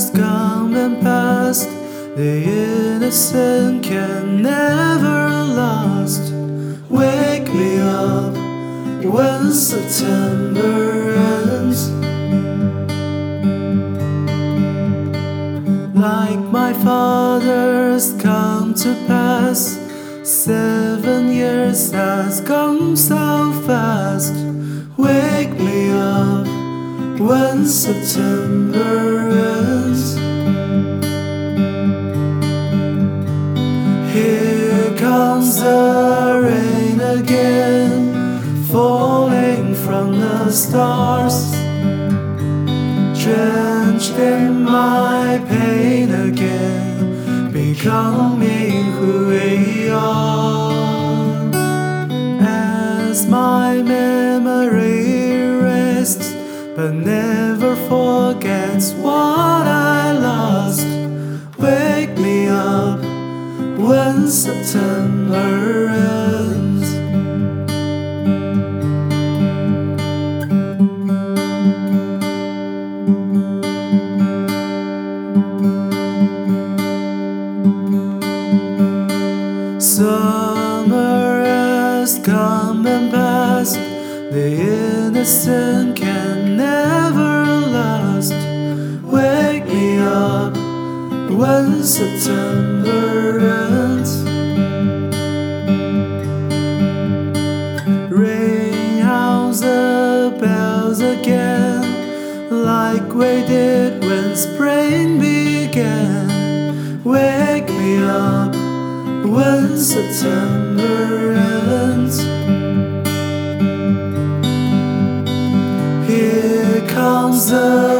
has come and passed, the innocent can never last. Wake me up when September ends. Like my father's come to pass, seven years has come so fast. Wake me up when September ends. Here comes the rain again, falling from the stars, drenched in my pain again, becoming who but never forgets what I lost. Wake me up when September ends. Summer has come and passed. The innocent can when September ends. Ring out the bells again, like we did when spring began. Wake me up when September ends. Here comes the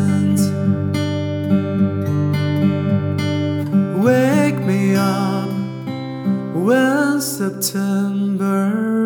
September